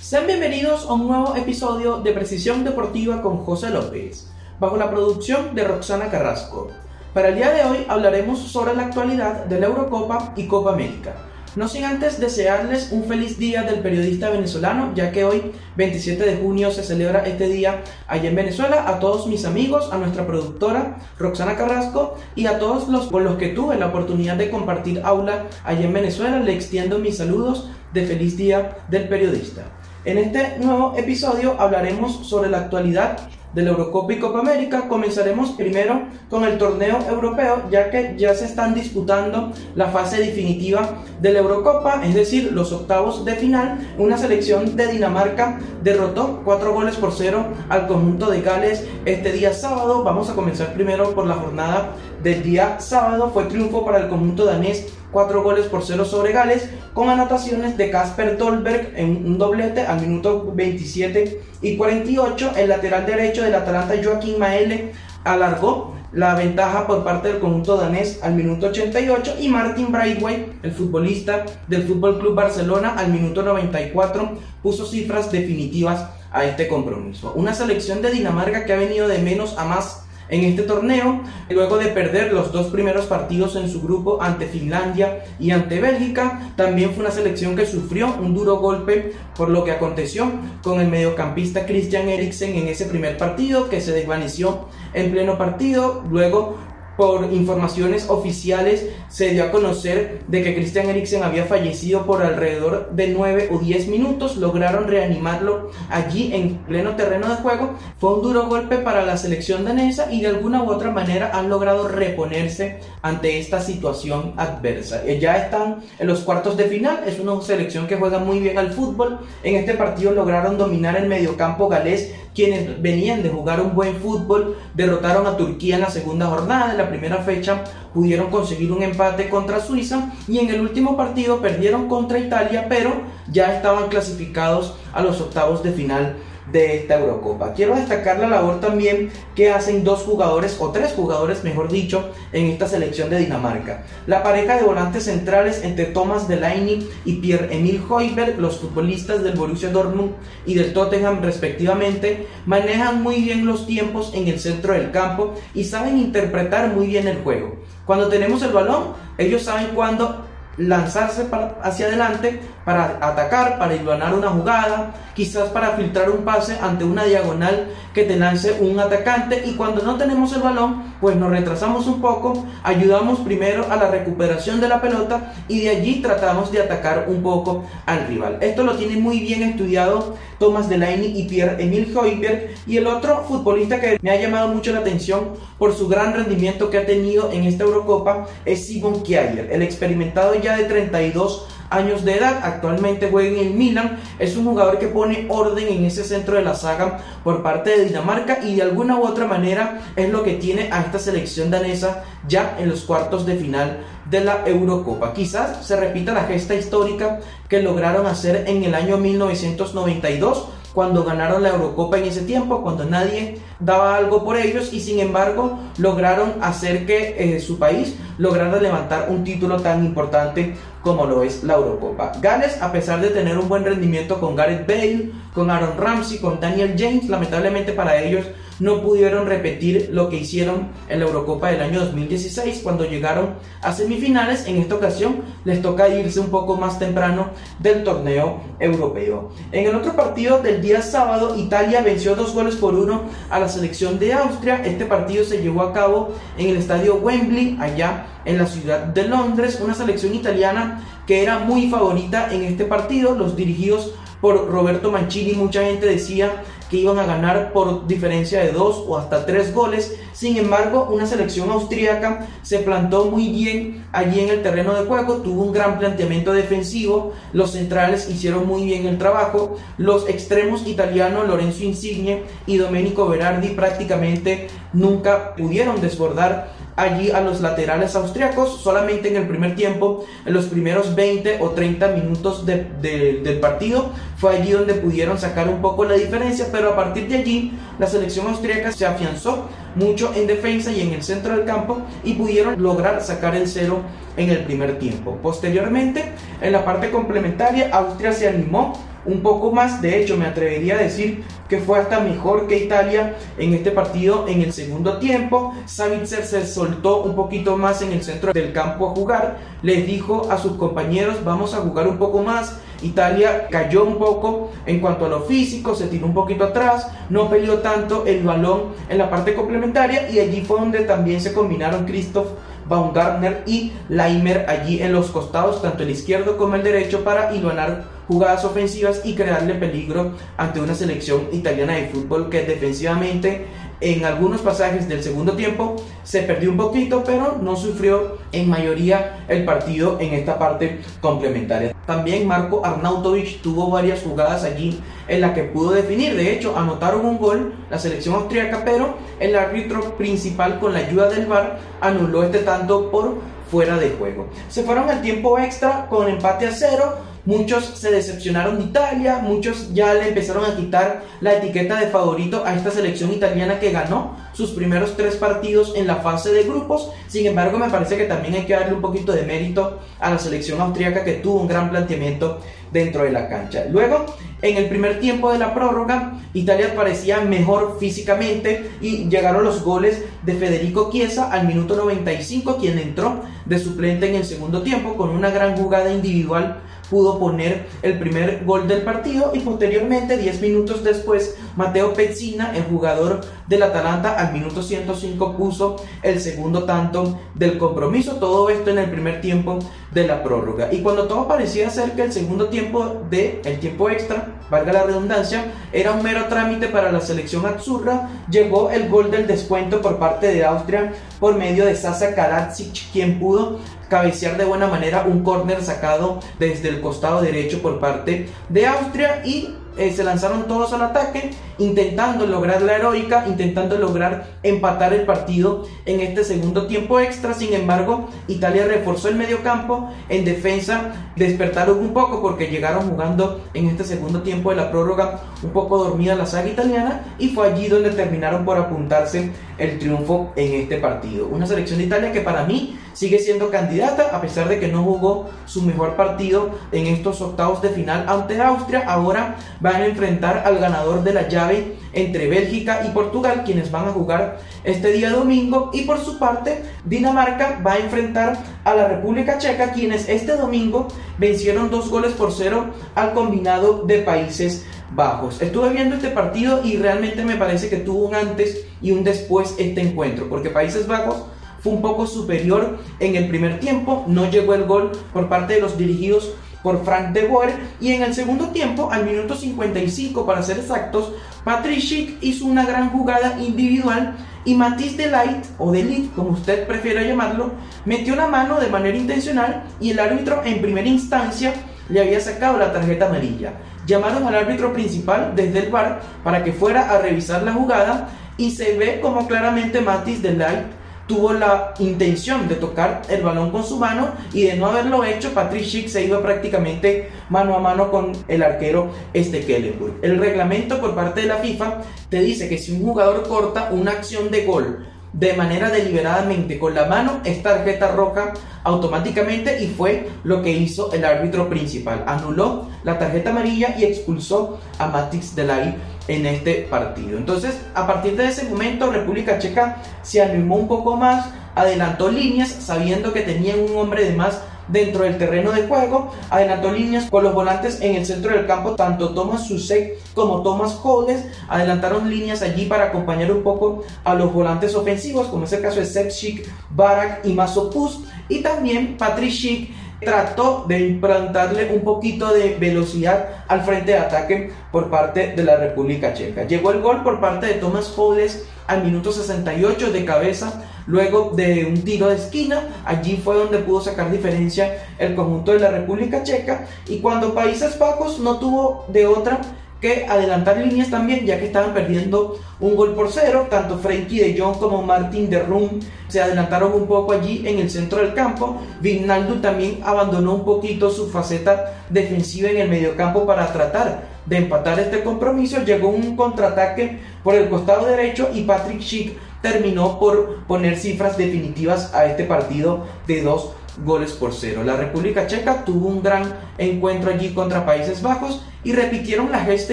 Sean bienvenidos a un nuevo episodio de Precisión Deportiva con José López, bajo la producción de Roxana Carrasco. Para el día de hoy hablaremos sobre la actualidad de la Eurocopa y Copa América. No sin antes desearles un feliz día del periodista venezolano, ya que hoy, 27 de junio, se celebra este día allá en Venezuela. A todos mis amigos, a nuestra productora Roxana Carrasco y a todos los con los que tuve la oportunidad de compartir aula allá en Venezuela, le extiendo mis saludos de feliz día del periodista. En este nuevo episodio hablaremos sobre la actualidad de la Eurocopa y Copa América. Comenzaremos primero con el torneo europeo, ya que ya se están disputando la fase definitiva de la Eurocopa, es decir, los octavos de final. Una selección de Dinamarca derrotó 4 goles por 0 al conjunto de Gales este día sábado. Vamos a comenzar primero por la jornada del día sábado. Fue triunfo para el conjunto danés 4 goles por 0 sobre Gales, con anotaciones de Casper Dolberg en un doblete al minuto 27 y 48. El lateral derecho del Atalanta, Joaquín Maele, alargó la ventaja por parte del conjunto danés al minuto 88 y Martin Braithwaite, el futbolista del Fútbol Club Barcelona, al minuto 94 puso cifras definitivas a este compromiso. Una selección de Dinamarca que ha venido de menos a más en este torneo, luego de perder los dos primeros partidos en su grupo ante Finlandia y ante Bélgica, también fue una selección que sufrió un duro golpe por lo que aconteció con el mediocampista Christian Eriksen en ese primer partido que se desvaneció en pleno partido, luego por informaciones oficiales se dio a conocer de que Christian Eriksen había fallecido por alrededor de 9 o 10 minutos. Lograron reanimarlo allí en pleno terreno de juego. Fue un duro golpe para la selección danesa y de alguna u otra manera han logrado reponerse ante esta situación adversa. Eh, ya están en los cuartos de final. Es una selección que juega muy bien al fútbol. En este partido lograron dominar el mediocampo galés quienes venían de jugar un buen fútbol, derrotaron a Turquía en la segunda jornada, en la primera fecha pudieron conseguir un empate contra Suiza y en el último partido perdieron contra Italia, pero ya estaban clasificados a los octavos de final de esta Eurocopa. Quiero destacar la labor también que hacen dos jugadores, o tres jugadores mejor dicho, en esta selección de Dinamarca. La pareja de volantes centrales entre Thomas Delaney y Pierre-Emil Hoiberg, los futbolistas del Borussia Dortmund y del Tottenham respectivamente, manejan muy bien los tiempos en el centro del campo y saben interpretar muy bien el juego. Cuando tenemos el balón, ellos saben cuándo lanzarse para, hacia adelante para atacar, para iluminar una jugada, quizás para filtrar un pase ante una diagonal que te lance un atacante y cuando no tenemos el balón, pues nos retrasamos un poco, ayudamos primero a la recuperación de la pelota y de allí tratamos de atacar un poco al rival. Esto lo tiene muy bien estudiado Thomas Delaney y Pierre-Emil Hoiberg y el otro futbolista que me ha llamado mucho la atención por su gran rendimiento que ha tenido en esta Eurocopa es Simon Kjaer, el experimentado ya de 32 años de edad, actualmente juega en el Milan, es un jugador que pone orden en ese centro de la saga por parte de Dinamarca y de alguna u otra manera es lo que tiene a esta selección danesa ya en los cuartos de final de la Eurocopa. Quizás se repita la gesta histórica que lograron hacer en el año 1992 cuando ganaron la Eurocopa en ese tiempo, cuando nadie daba algo por ellos y sin embargo lograron hacer que eh, su país lograra levantar un título tan importante como lo es la Eurocopa. Gales, a pesar de tener un buen rendimiento con Gareth Bale, con Aaron Ramsey, con Daniel James, lamentablemente para ellos no pudieron repetir lo que hicieron en la Eurocopa del año 2016 cuando llegaron a semifinales. En esta ocasión les toca irse un poco más temprano del torneo europeo. En el otro partido del día sábado, Italia venció dos goles por uno a la selección de Austria. Este partido se llevó a cabo en el estadio Wembley, allá en la ciudad de Londres. Una selección italiana que era muy favorita en este partido. Los dirigidos por Roberto Mancini, mucha gente decía que iban a ganar por diferencia de dos o hasta tres goles. Sin embargo, una selección austríaca se plantó muy bien allí en el terreno de juego, tuvo un gran planteamiento defensivo, los centrales hicieron muy bien el trabajo, los extremos italianos Lorenzo Insigne y Domenico Berardi prácticamente nunca pudieron desbordar allí a los laterales austriacos, solamente en el primer tiempo, en los primeros 20 o 30 minutos del partido, fue allí donde pudieron sacar un poco la diferencia, pero a partir de allí la selección austriaca se afianzó mucho en defensa y en el centro del campo y pudieron lograr sacar el cero en el primer tiempo. Posteriormente, en la parte complementaria, Austria se animó un poco más. De hecho, me atrevería a decir que fue hasta mejor que Italia en este partido en el segundo tiempo. Savitzer se soltó un poquito más en el centro del campo a jugar. Les dijo a sus compañeros, vamos a jugar un poco más. Italia cayó un poco en cuanto a lo físico, se tiró un poquito atrás, no peleó tanto el balón en la parte complementaria y allí fue donde también se combinaron Christoph Baumgartner y Laimer allí en los costados, tanto el izquierdo como el derecho, para iluminar jugadas ofensivas y crearle peligro ante una selección italiana de fútbol que defensivamente en algunos pasajes del segundo tiempo se perdió un poquito, pero no sufrió en mayoría el partido en esta parte complementaria. También Marco Arnautovic tuvo varias jugadas allí en las que pudo definir. De hecho, anotaron un gol la selección austríaca, pero el árbitro principal con la ayuda del VAR anuló este tanto por fuera de juego. Se fueron al tiempo extra con empate a cero. Muchos se decepcionaron de Italia, muchos ya le empezaron a quitar la etiqueta de favorito a esta selección italiana que ganó sus primeros tres partidos en la fase de grupos. Sin embargo, me parece que también hay que darle un poquito de mérito a la selección austríaca que tuvo un gran planteamiento dentro de la cancha. Luego, en el primer tiempo de la prórroga, Italia parecía mejor físicamente y llegaron los goles de Federico Chiesa al minuto 95, quien entró de suplente en el segundo tiempo con una gran jugada individual pudo poner el primer gol del partido y posteriormente 10 minutos después Mateo Pezzina, el jugador del Atalanta, al minuto 105 puso el segundo tanto del compromiso, todo esto en el primer tiempo de la prórroga. Y cuando todo parecía ser que el segundo tiempo de el tiempo extra, valga la redundancia, era un mero trámite para la selección azzurra, llegó el gol del descuento por parte de Austria por medio de Sasa Karadzic, quien pudo cabecear de buena manera un córner sacado desde el costado derecho por parte de Austria y eh, se lanzaron todos al ataque, intentando lograr la heroica, intentando lograr empatar el partido en este segundo tiempo extra. Sin embargo, Italia reforzó el medio campo, en defensa despertaron un poco porque llegaron jugando en este segundo tiempo de la prórroga un poco dormida la saga italiana y fue allí donde terminaron por apuntarse el triunfo en este partido. Una selección de Italia que para mí sigue siendo candidata a pesar de que no jugó su mejor partido en estos octavos de final ante Austria. Ahora van a enfrentar al ganador de la llave entre Bélgica y Portugal, quienes van a jugar este día domingo. Y por su parte, Dinamarca va a enfrentar a la República Checa, quienes este domingo vencieron dos goles por cero al combinado de Países Bajos. Estuve viendo este partido y realmente me parece que tuvo un antes y un después este encuentro, porque Países Bajos fue un poco superior en el primer tiempo, no llegó el gol por parte de los dirigidos por Frank de Boer y en el segundo tiempo, al minuto 55 para ser exactos, Patrick Schick hizo una gran jugada individual y Matisse Delight, o Delit, como usted prefiera llamarlo, metió la mano de manera intencional y el árbitro en primera instancia le había sacado la tarjeta amarilla. Llamaron al árbitro principal desde el bar para que fuera a revisar la jugada y se ve como claramente Matisse Delight tuvo la intención de tocar el balón con su mano y de no haberlo hecho, Patrick Schick se iba prácticamente mano a mano con el arquero este Kellenburg. El reglamento por parte de la FIFA te dice que si un jugador corta una acción de gol de manera deliberadamente con la mano es tarjeta roja automáticamente y fue lo que hizo el árbitro principal. Anuló la tarjeta amarilla y expulsó a Matix Delay en este partido. Entonces, a partir de ese momento, República Checa se animó un poco más, adelantó líneas sabiendo que tenían un hombre de más dentro del terreno de juego, adelantó líneas con los volantes en el centro del campo, tanto Thomas Susek como Thomas Holles adelantaron líneas allí para acompañar un poco a los volantes ofensivos, como es el caso de Sepchik, Barak y Masopus, y también Patrick trató de implantarle un poquito de velocidad al frente de ataque por parte de la República Checa. Llegó el gol por parte de Thomas Holles al minuto 68 de cabeza, luego de un tiro de esquina. Allí fue donde pudo sacar diferencia el conjunto de la República Checa. Y cuando Países Bajos no tuvo de otra que adelantar líneas también, ya que estaban perdiendo un gol por cero. Tanto Frankie de Jong como Martin de Rum se adelantaron un poco allí en el centro del campo. Vignaldo también abandonó un poquito su faceta defensiva en el mediocampo para tratar de empatar este compromiso. Llegó un contraataque por el costado derecho y Patrick Schick terminó por poner cifras definitivas a este partido de 2 goles por cero. La República Checa tuvo un gran encuentro allí contra Países Bajos y repitieron la gesta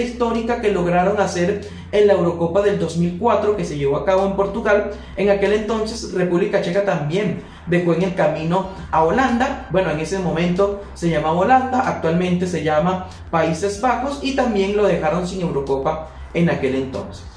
histórica que lograron hacer en la Eurocopa del 2004 que se llevó a cabo en Portugal. En aquel entonces República Checa también dejó en el camino a Holanda. Bueno, en ese momento se llamaba Holanda, actualmente se llama Países Bajos y también lo dejaron sin Eurocopa en aquel entonces.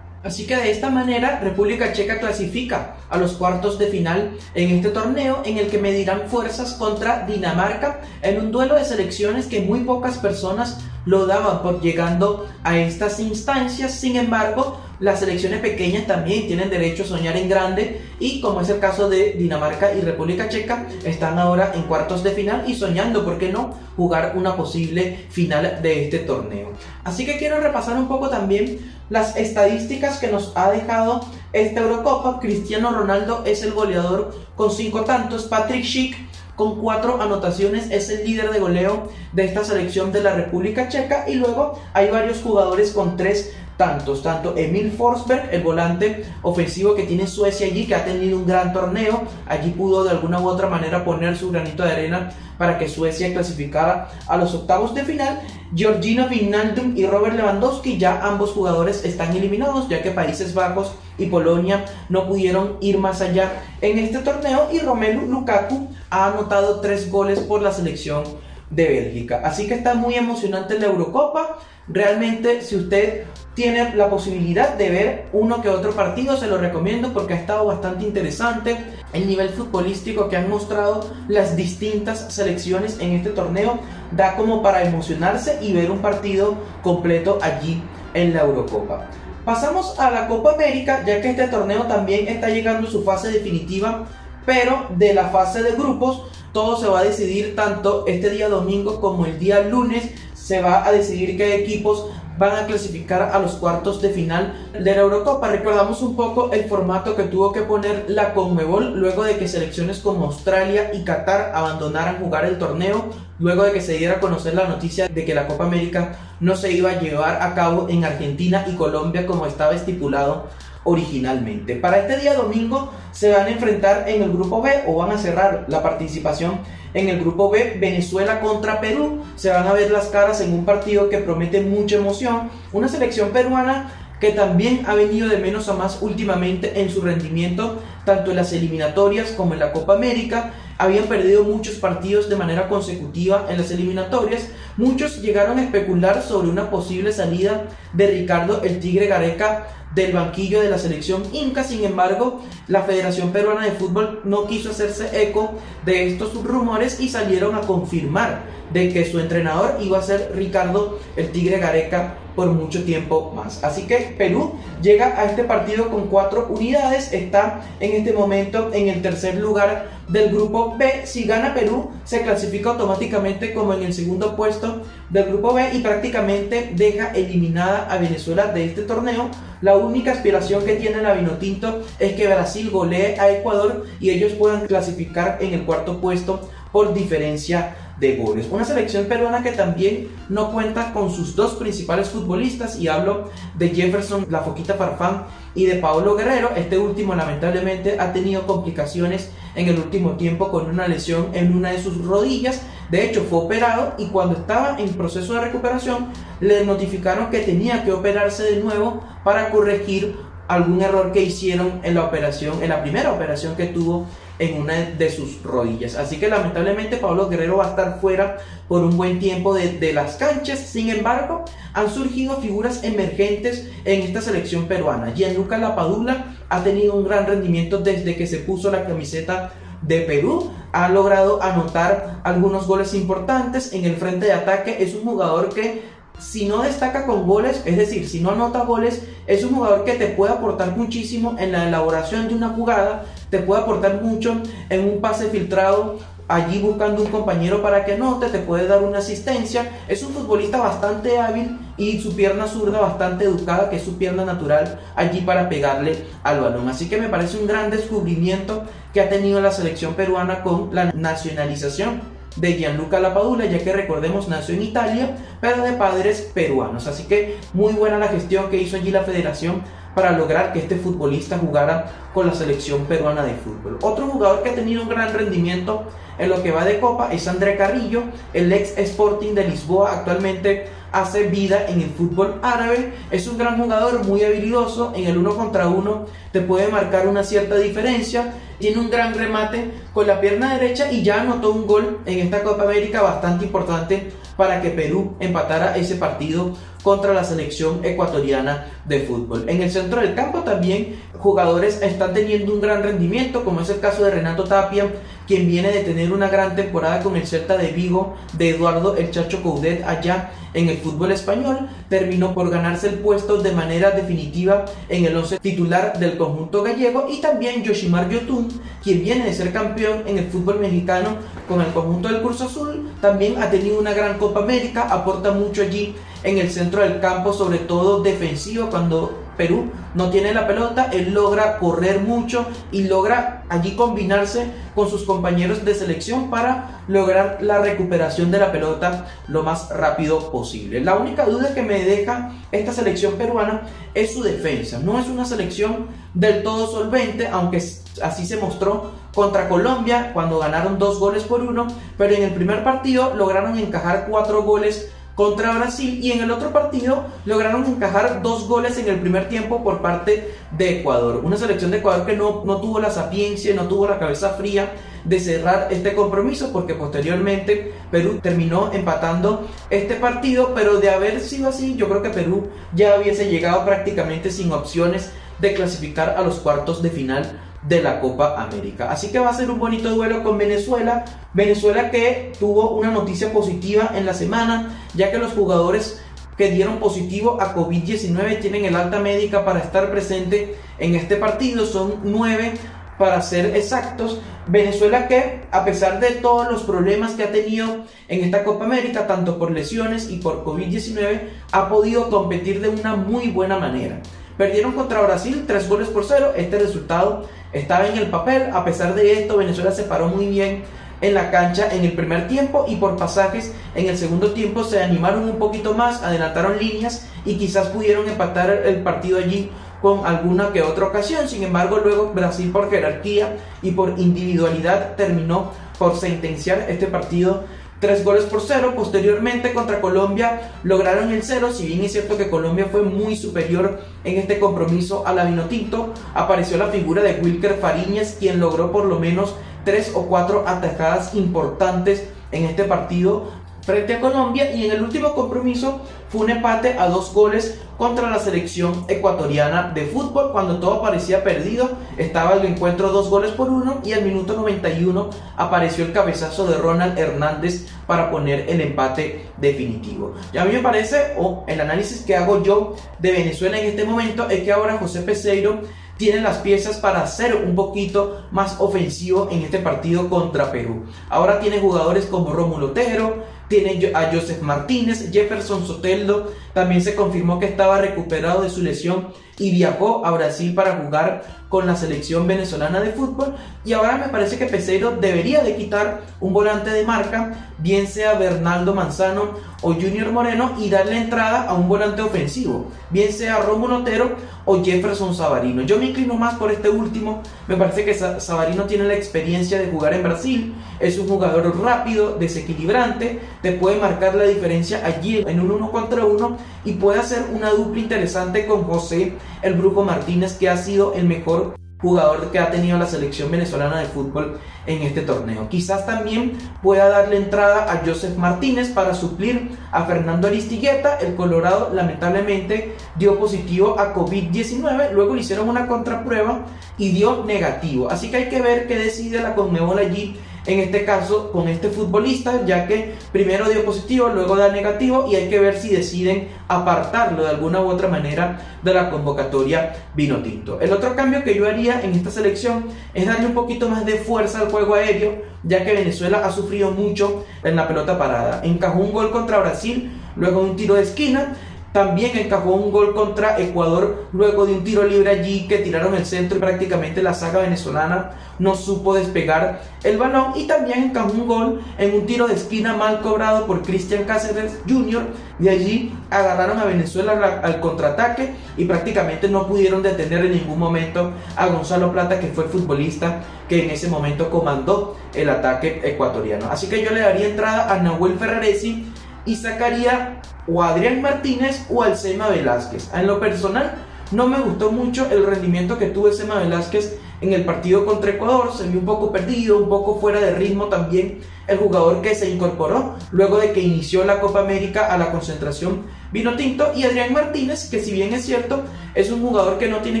Así que de esta manera República Checa clasifica a los cuartos de final en este torneo en el que medirán fuerzas contra Dinamarca en un duelo de selecciones que muy pocas personas lo daban por llegando a estas instancias. Sin embargo, las selecciones pequeñas también tienen derecho a soñar en grande y como es el caso de Dinamarca y República Checa, están ahora en cuartos de final y soñando, ¿por qué no?, jugar una posible final de este torneo. Así que quiero repasar un poco también las estadísticas que nos ha dejado esta Eurocopa. Cristiano Ronaldo es el goleador con cinco tantos, Patrick Schick con cuatro anotaciones es el líder de goleo de esta selección de la República Checa y luego hay varios jugadores con tres tantos, tanto Emil Forsberg, el volante ofensivo que tiene Suecia allí, que ha tenido un gran torneo, allí pudo de alguna u otra manera poner su granito de arena para que Suecia clasificara a los octavos de final. Georgina Wijnaldum y Robert Lewandowski, ya ambos jugadores están eliminados, ya que Países Bajos y Polonia no pudieron ir más allá en este torneo y Romelu Lukaku ha anotado tres goles por la selección de Bélgica. Así que está muy emocionante la Eurocopa. Realmente, si usted tiene la posibilidad de ver uno que otro partido, se lo recomiendo porque ha estado bastante interesante el nivel futbolístico que han mostrado las distintas selecciones en este torneo. Da como para emocionarse y ver un partido completo allí en la Eurocopa. Pasamos a la Copa América, ya que este torneo también está llegando a su fase definitiva, pero de la fase de grupos todo se va a decidir tanto este día domingo como el día lunes. Se va a decidir qué equipos van a clasificar a los cuartos de final de la Eurocopa. Recordamos un poco el formato que tuvo que poner la Conmebol luego de que selecciones como Australia y Qatar abandonaran jugar el torneo, luego de que se diera a conocer la noticia de que la Copa América no se iba a llevar a cabo en Argentina y Colombia como estaba estipulado originalmente. Para este día domingo se van a enfrentar en el grupo B o van a cerrar la participación en el grupo B Venezuela contra Perú. Se van a ver las caras en un partido que promete mucha emoción. Una selección peruana que también ha venido de menos a más últimamente en su rendimiento, tanto en las eliminatorias como en la Copa América. Habían perdido muchos partidos de manera consecutiva en las eliminatorias. Muchos llegaron a especular sobre una posible salida de Ricardo el Tigre Gareca del banquillo de la selección Inca. Sin embargo, la Federación Peruana de Fútbol no quiso hacerse eco de estos rumores y salieron a confirmar de que su entrenador iba a ser Ricardo el Tigre Gareca por mucho tiempo más. Así que Perú llega a este partido con cuatro unidades, está en este momento en el tercer lugar del grupo B. Si gana Perú, se clasifica automáticamente como en el segundo puesto del grupo B y prácticamente deja eliminada a Venezuela de este torneo. La única aspiración que tiene la Vinotinto es que Brasil golee a Ecuador y ellos puedan clasificar en el cuarto puesto por diferencia de goles. Una selección peruana que también no cuenta con sus dos principales futbolistas y hablo de Jefferson La Foquita Farfán y de Paolo Guerrero. Este último lamentablemente ha tenido complicaciones en el último tiempo con una lesión en una de sus rodillas. De hecho fue operado y cuando estaba en proceso de recuperación le notificaron que tenía que operarse de nuevo para corregir algún error que hicieron en la operación, en la primera operación que tuvo en una de sus rodillas. Así que lamentablemente Pablo Guerrero va a estar fuera por un buen tiempo de, las canchas. Sin embargo, han surgido figuras emergentes en esta selección peruana. Gianluca Lapadula ha tenido un gran rendimiento desde que se puso la camiseta de Perú. Ha logrado anotar algunos goles importantes en el frente de ataque. Es un jugador que si no destaca con goles, es decir, si no anota goles, es un jugador que te puede aportar muchísimo en la elaboración de una jugada, te puede aportar mucho en un pase filtrado allí buscando un compañero para que anote, te puede dar una asistencia. Es un futbolista bastante hábil y su pierna zurda bastante educada, que es su pierna natural, allí para pegarle al balón. Así que me parece un gran descubrimiento que ha tenido la selección peruana con la nacionalización de Gianluca Lapadula, ya que recordemos nació en Italia, pero de padres peruanos. Así que muy buena la gestión que hizo allí la federación para lograr que este futbolista jugara con la selección peruana de fútbol. Otro jugador que ha tenido un gran rendimiento en lo que va de Copa es André Carrillo, el ex Sporting de Lisboa, actualmente hace vida en el fútbol árabe. Es un gran jugador, muy habilidoso. En el uno contra uno te puede marcar una cierta diferencia. Tiene un gran remate con la pierna derecha y ya anotó un gol en esta Copa América bastante importante para que Perú empatara ese partido contra la selección ecuatoriana de fútbol. En el centro del campo también jugadores están teniendo un gran rendimiento, como es el caso de Renato Tapia, quien viene de tener una gran temporada con el Celta de Vigo, de Eduardo El Chacho Coudet allá en el fútbol español, terminó por ganarse el puesto de manera definitiva en el 11 titular del conjunto gallego y también Yoshimar Yotun, quien viene de ser campeón en el fútbol mexicano con el conjunto del Curso Azul, también ha tenido una gran Copa América, aporta mucho allí en el centro del campo, sobre todo defensivo, cuando Perú no tiene la pelota, él logra correr mucho y logra allí combinarse con sus compañeros de selección para lograr la recuperación de la pelota lo más rápido posible. La única duda que me deja esta selección peruana es su defensa. No es una selección del todo solvente, aunque así se mostró contra Colombia cuando ganaron dos goles por uno, pero en el primer partido lograron encajar cuatro goles contra Brasil y en el otro partido lograron encajar dos goles en el primer tiempo por parte de Ecuador. Una selección de Ecuador que no, no tuvo la sapiencia, no tuvo la cabeza fría de cerrar este compromiso porque posteriormente Perú terminó empatando este partido, pero de haber sido así yo creo que Perú ya hubiese llegado prácticamente sin opciones de clasificar a los cuartos de final de la Copa América. Así que va a ser un bonito duelo con Venezuela. Venezuela que tuvo una noticia positiva en la semana, ya que los jugadores que dieron positivo a COVID-19 tienen el alta médica para estar presente en este partido. Son nueve para ser exactos. Venezuela que, a pesar de todos los problemas que ha tenido en esta Copa América, tanto por lesiones y por COVID-19, ha podido competir de una muy buena manera. Perdieron contra Brasil tres goles por cero. Este resultado estaba en el papel. A pesar de esto, Venezuela se paró muy bien en la cancha en el primer tiempo y por pasajes en el segundo tiempo se animaron un poquito más, adelantaron líneas y quizás pudieron empatar el partido allí con alguna que otra ocasión. Sin embargo, luego Brasil por jerarquía y por individualidad terminó por sentenciar este partido tres goles por cero. Posteriormente contra Colombia lograron el cero. Si bien es cierto que Colombia fue muy superior en este compromiso a la Vinotinto, apareció la figura de Wilker Fariñas, quien logró por lo menos tres o cuatro atajadas importantes en este partido frente a Colombia y en el último compromiso fue un empate a dos goles contra la selección ecuatoriana de fútbol cuando todo parecía perdido estaba el encuentro dos goles por uno y al minuto 91 apareció el cabezazo de Ronald Hernández para poner el empate definitivo y a mí me parece o el análisis que hago yo de Venezuela en este momento es que ahora José Peseiro tiene las piezas para ser un poquito más ofensivo en este partido contra Perú. Ahora tiene jugadores como Rómulo Otero, tiene a Joseph Martínez, Jefferson Soteldo, también se confirmó que estaba recuperado de su lesión y viajó a Brasil para jugar con la selección venezolana de fútbol. Y ahora me parece que Peseiro debería de quitar un volante de marca, bien sea Bernaldo Manzano o Junior Moreno y darle entrada a un volante ofensivo, bien sea Rómulo Otero o Jefferson Savarino. Yo me inclino más por este último, me parece que Savarino tiene la experiencia de jugar en Brasil, es un jugador rápido, desequilibrante, te puede marcar la diferencia allí en un uno contra uno y puede hacer una dupla interesante con José el Brujo Martínez, que ha sido el mejor jugador que ha tenido la selección venezolana de fútbol en este torneo. Quizás también pueda darle entrada a Joseph Martínez para suplir a Fernando Aristigueta. El Colorado lamentablemente dio positivo a COVID-19, luego le hicieron una contraprueba y dio negativo. Así que hay que ver qué decide la Conmebol allí en este caso con este futbolista, ya que primero dio positivo, luego da negativo y hay que ver si deciden apartarlo de alguna u otra manera de la convocatoria vino tinto. El otro cambio que yo haría en esta selección es darle un poquito más de fuerza al juego aéreo, ya que Venezuela ha sufrido mucho en la pelota parada. Encajó un gol contra Brasil, luego un tiro de esquina también encajó un gol contra Ecuador luego de un tiro libre allí que tiraron el centro y prácticamente la saga venezolana no supo despegar el balón y también encajó un gol en un tiro de esquina mal cobrado por Cristian Cáceres Jr. De allí agarraron a Venezuela al contraataque y prácticamente no pudieron detener en ningún momento a Gonzalo Plata que fue el futbolista que en ese momento comandó el ataque ecuatoriano. Así que yo le daría entrada a Nahuel Ferraresi y sacaría o Adrián Martínez o al Sema Velázquez. En lo personal, no me gustó mucho el rendimiento que tuvo Sema Velázquez en el partido contra Ecuador. Se vio un poco perdido, un poco fuera de ritmo también el jugador que se incorporó luego de que inició la Copa América a la concentración vino tinto. Y Adrián Martínez, que si bien es cierto, es un jugador que no tiene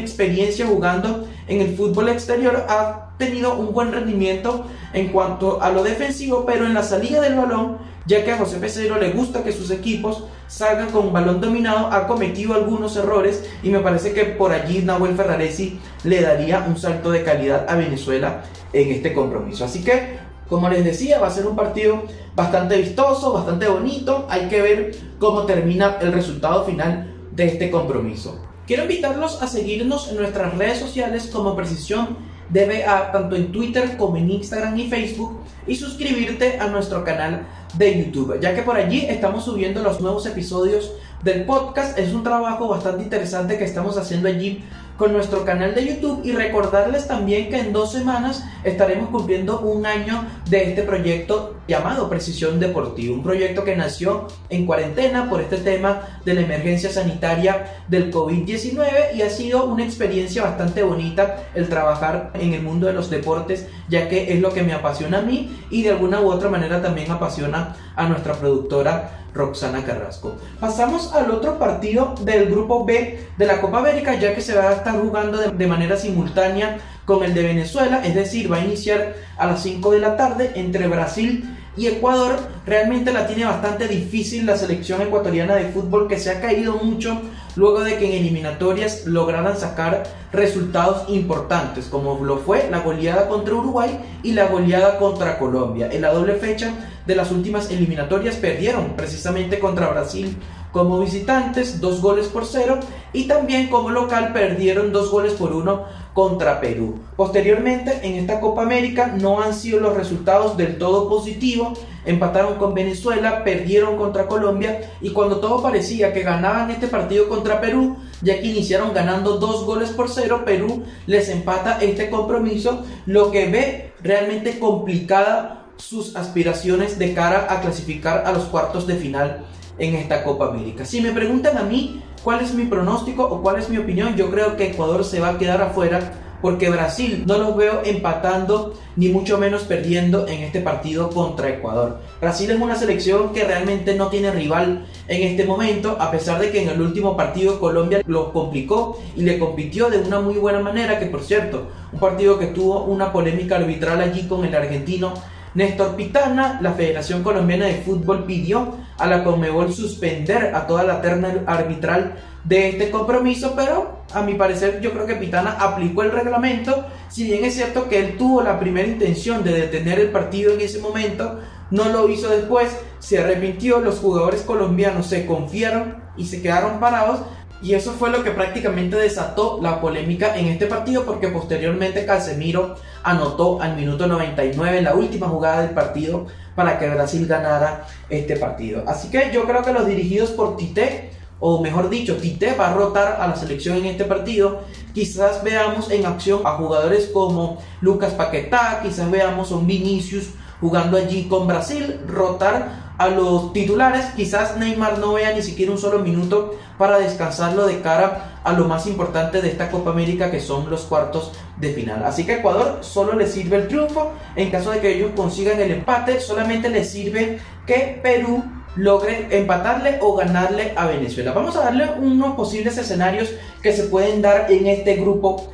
experiencia jugando en el fútbol exterior, ha tenido un buen rendimiento en cuanto a lo defensivo, pero en la salida del balón ya que a José Peseiro le gusta que sus equipos salgan con balón dominado, ha cometido algunos errores y me parece que por allí Nahuel Ferraresi le daría un salto de calidad a Venezuela en este compromiso. Así que, como les decía, va a ser un partido bastante vistoso, bastante bonito, hay que ver cómo termina el resultado final de este compromiso. Quiero invitarlos a seguirnos en nuestras redes sociales como Precisión DBA, tanto en Twitter como en Instagram y Facebook, y suscribirte a nuestro canal de YouTube, ya que por allí estamos subiendo los nuevos episodios del podcast. Es un trabajo bastante interesante que estamos haciendo allí con nuestro canal de YouTube y recordarles también que en dos semanas estaremos cumpliendo un año de este proyecto llamado Precisión Deportiva, un proyecto que nació en cuarentena por este tema de la emergencia sanitaria del COVID-19 y ha sido una experiencia bastante bonita el trabajar en el mundo de los deportes, ya que es lo que me apasiona a mí y de alguna u otra manera también apasiona a nuestra productora Roxana Carrasco. Pasamos al otro partido del grupo B de la Copa América, ya que se va a estar jugando de, manera simultánea con el de Venezuela, es decir, va a iniciar a las 5 de la tarde entre Brasil y Ecuador. Realmente la tiene bastante difícil la selección ecuatoriana de fútbol que se ha caído mucho luego de que en eliminatorias lograran sacar resultados importantes, como lo fue la goleada contra Uruguay y la goleada contra Colombia. En la doble fecha de las últimas eliminatorias perdieron precisamente contra Brasil como visitantes, dos goles por cero, y también como local perdieron dos goles por uno contra Perú. Posteriormente, en esta Copa América no han sido los resultados del todo positivos. Empataron con Venezuela, perdieron contra Colombia y cuando todo parecía que ganaban este partido contra Perú, ya que iniciaron ganando dos goles por cero, Perú les empata este compromiso, lo que ve realmente complicada sus aspiraciones de cara a clasificar a los cuartos de final en esta Copa América. Si me preguntan a mí cuál es mi pronóstico o cuál es mi opinión, yo creo que Ecuador se va a quedar afuera porque Brasil no los veo empatando ni mucho menos perdiendo en este partido contra Ecuador. Brasil es una selección que realmente no tiene rival en este momento, a pesar de que en el último partido Colombia lo complicó y le compitió de una muy buena manera, que por cierto, un partido que tuvo una polémica arbitral allí con el argentino Néstor Pitana, la Federación Colombiana de Fútbol pidió a la Conmebol suspender a toda la terna arbitral de este compromiso, pero a mi parecer yo creo que Pitana aplicó el reglamento, si bien es cierto que él tuvo la primera intención de detener el partido en ese momento, no lo hizo después, se arrepintió, los jugadores colombianos se confiaron y se quedaron parados, y eso fue lo que prácticamente desató la polémica en este partido porque posteriormente Casemiro anotó al minuto 99 en la última jugada del partido para que Brasil ganara este partido. Así que yo creo que los dirigidos por Tite, o mejor dicho, Tite va a rotar a la selección en este partido. Quizás veamos en acción a jugadores como Lucas Paquetá, quizás veamos a un Vinicius jugando allí con Brasil, rotar a los titulares. Quizás Neymar no vea ni siquiera un solo minuto para descansarlo de cara a lo más importante de esta Copa América que son los cuartos de final. Así que a Ecuador solo le sirve el triunfo. En caso de que ellos consigan el empate, solamente le sirve que Perú logre empatarle o ganarle a Venezuela. Vamos a darle unos posibles escenarios que se pueden dar en este grupo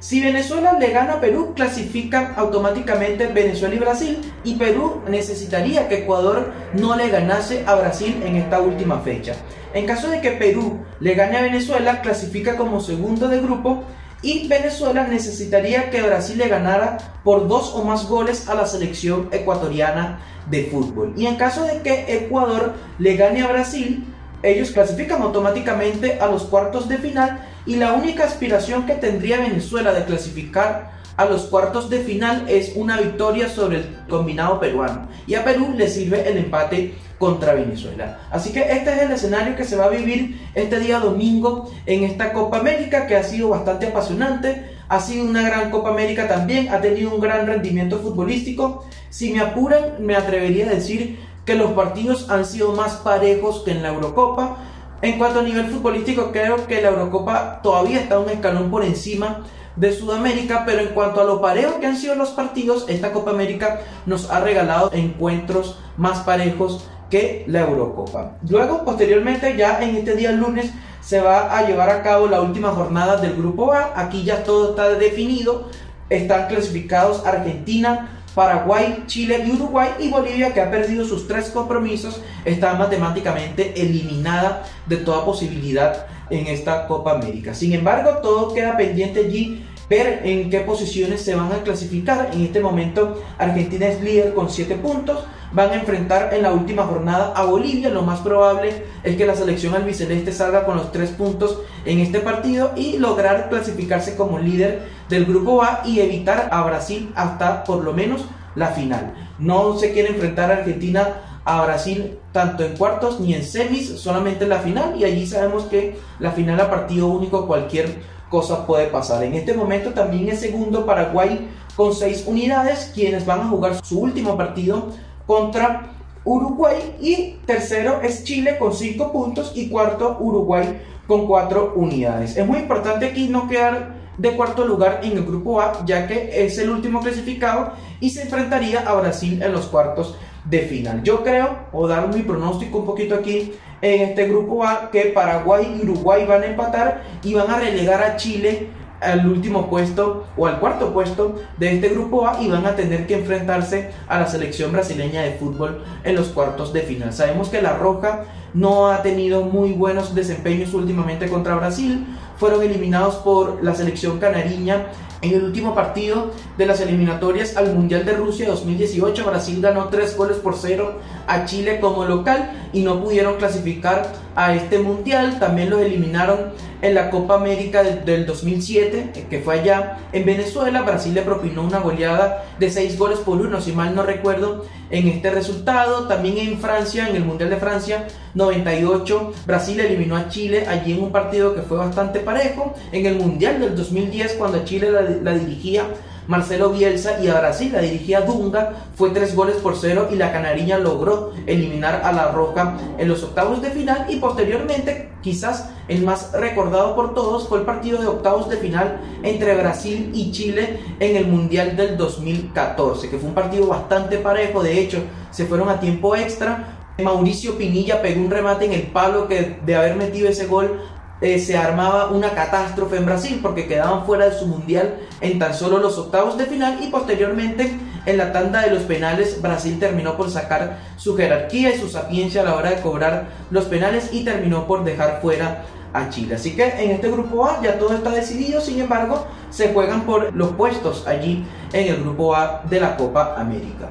Si Venezuela le gana a Perú, clasifican automáticamente Venezuela y Brasil y Perú necesitaría que Ecuador no le ganase a Brasil en esta última fecha. En caso de que Perú le gane a Venezuela, clasifica como segundo de grupo y Venezuela necesitaría que Brasil le ganara por dos o más goles a la selección ecuatoriana de fútbol. Y en caso de que Ecuador le gane a Brasil, ellos clasifican automáticamente a los cuartos de final y la única aspiración que tendría Venezuela de clasificar a los cuartos de final es una victoria sobre el combinado peruano y a Perú le sirve el empate contra Venezuela. Así que este es el escenario que se va a vivir este día domingo en esta Copa América que ha sido bastante apasionante, ha sido una gran Copa América también, ha tenido un gran rendimiento futbolístico. Si me apuran, me atrevería a decir que los partidos han sido más parejos que en la Eurocopa. En cuanto a nivel futbolístico, creo que la Eurocopa todavía está un escalón por encima de Sudamérica, pero en cuanto a lo parejo que han sido los partidos, esta Copa América nos ha regalado encuentros más parejos que la Eurocopa. Luego, posteriormente, ya en este día lunes, se va a llevar a cabo la última jornada del Grupo A. Aquí ya todo está definido. Están clasificados Argentina, Paraguay, Chile y Uruguay y Bolivia que ha perdido sus tres compromisos está matemáticamente eliminada de toda posibilidad en esta Copa América. Sin embargo, todo queda pendiente allí ver en qué posiciones se van a clasificar. En este momento Argentina es líder con 7 puntos. Van a enfrentar en la última jornada a Bolivia. Lo más probable es que la selección albiceleste salga con los 3 puntos en este partido y lograr clasificarse como líder del grupo A y evitar a Brasil hasta por lo menos la final. No se quiere enfrentar a Argentina a Brasil tanto en cuartos ni en semis, solamente en la final y allí sabemos que la final a partido único cualquier cosa puede pasar. En este momento también es segundo Paraguay con 6 unidades, quienes van a jugar su último partido contra Uruguay y tercero es Chile con 5 puntos y cuarto Uruguay con 4 unidades. Es muy importante aquí no quedar de cuarto lugar en el grupo A, ya que es el último clasificado y se enfrentaría a Brasil en los cuartos de final. Yo creo, o dar mi pronóstico un poquito aquí en este grupo A, que Paraguay y Uruguay van a empatar y van a relegar a Chile al último puesto o al cuarto puesto de este grupo A y van a tener que enfrentarse a la selección brasileña de fútbol en los cuartos de final. Sabemos que la Roja no ha tenido muy buenos desempeños últimamente contra Brasil, fueron eliminados por la selección canariña en el último partido de las eliminatorias al Mundial de Rusia 2018, Brasil ganó 3 goles por 0 a Chile como local y no pudieron clasificar a este Mundial. También los eliminaron en la Copa América del 2007, que fue allá en Venezuela. Brasil le propinó una goleada de 6 goles por 1, si mal no recuerdo, en este resultado. También en Francia, en el Mundial de Francia 98, Brasil eliminó a Chile allí en un partido que fue bastante parejo. En el Mundial del 2010, cuando Chile la dirigía Marcelo Bielsa y a Brasil la dirigía Dunga, fue tres goles por cero y la Canariña logró eliminar a la Roca en los octavos de final y posteriormente, quizás el más recordado por todos, fue el partido de octavos de final entre Brasil y Chile en el Mundial del 2014, que fue un partido bastante parejo, de hecho se fueron a tiempo extra, Mauricio Pinilla pegó un remate en el palo que de haber metido ese gol eh, se armaba una catástrofe en Brasil porque quedaban fuera de su mundial en tan solo los octavos de final y posteriormente en la tanda de los penales Brasil terminó por sacar su jerarquía y su sapiencia a la hora de cobrar los penales y terminó por dejar fuera a Chile. Así que en este grupo A ya todo está decidido, sin embargo se juegan por los puestos allí en el grupo A de la Copa América.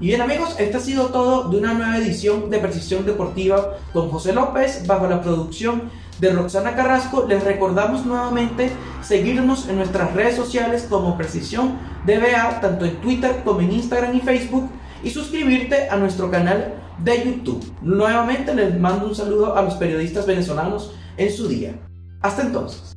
Y bien amigos, esto ha sido todo de una nueva edición de Precisión Deportiva con José López bajo la producción de Roxana Carrasco. Les recordamos nuevamente seguirnos en nuestras redes sociales como Precisión DBA, tanto en Twitter como en Instagram y Facebook, y suscribirte a nuestro canal de YouTube. Nuevamente les mando un saludo a los periodistas venezolanos en su día. Hasta entonces.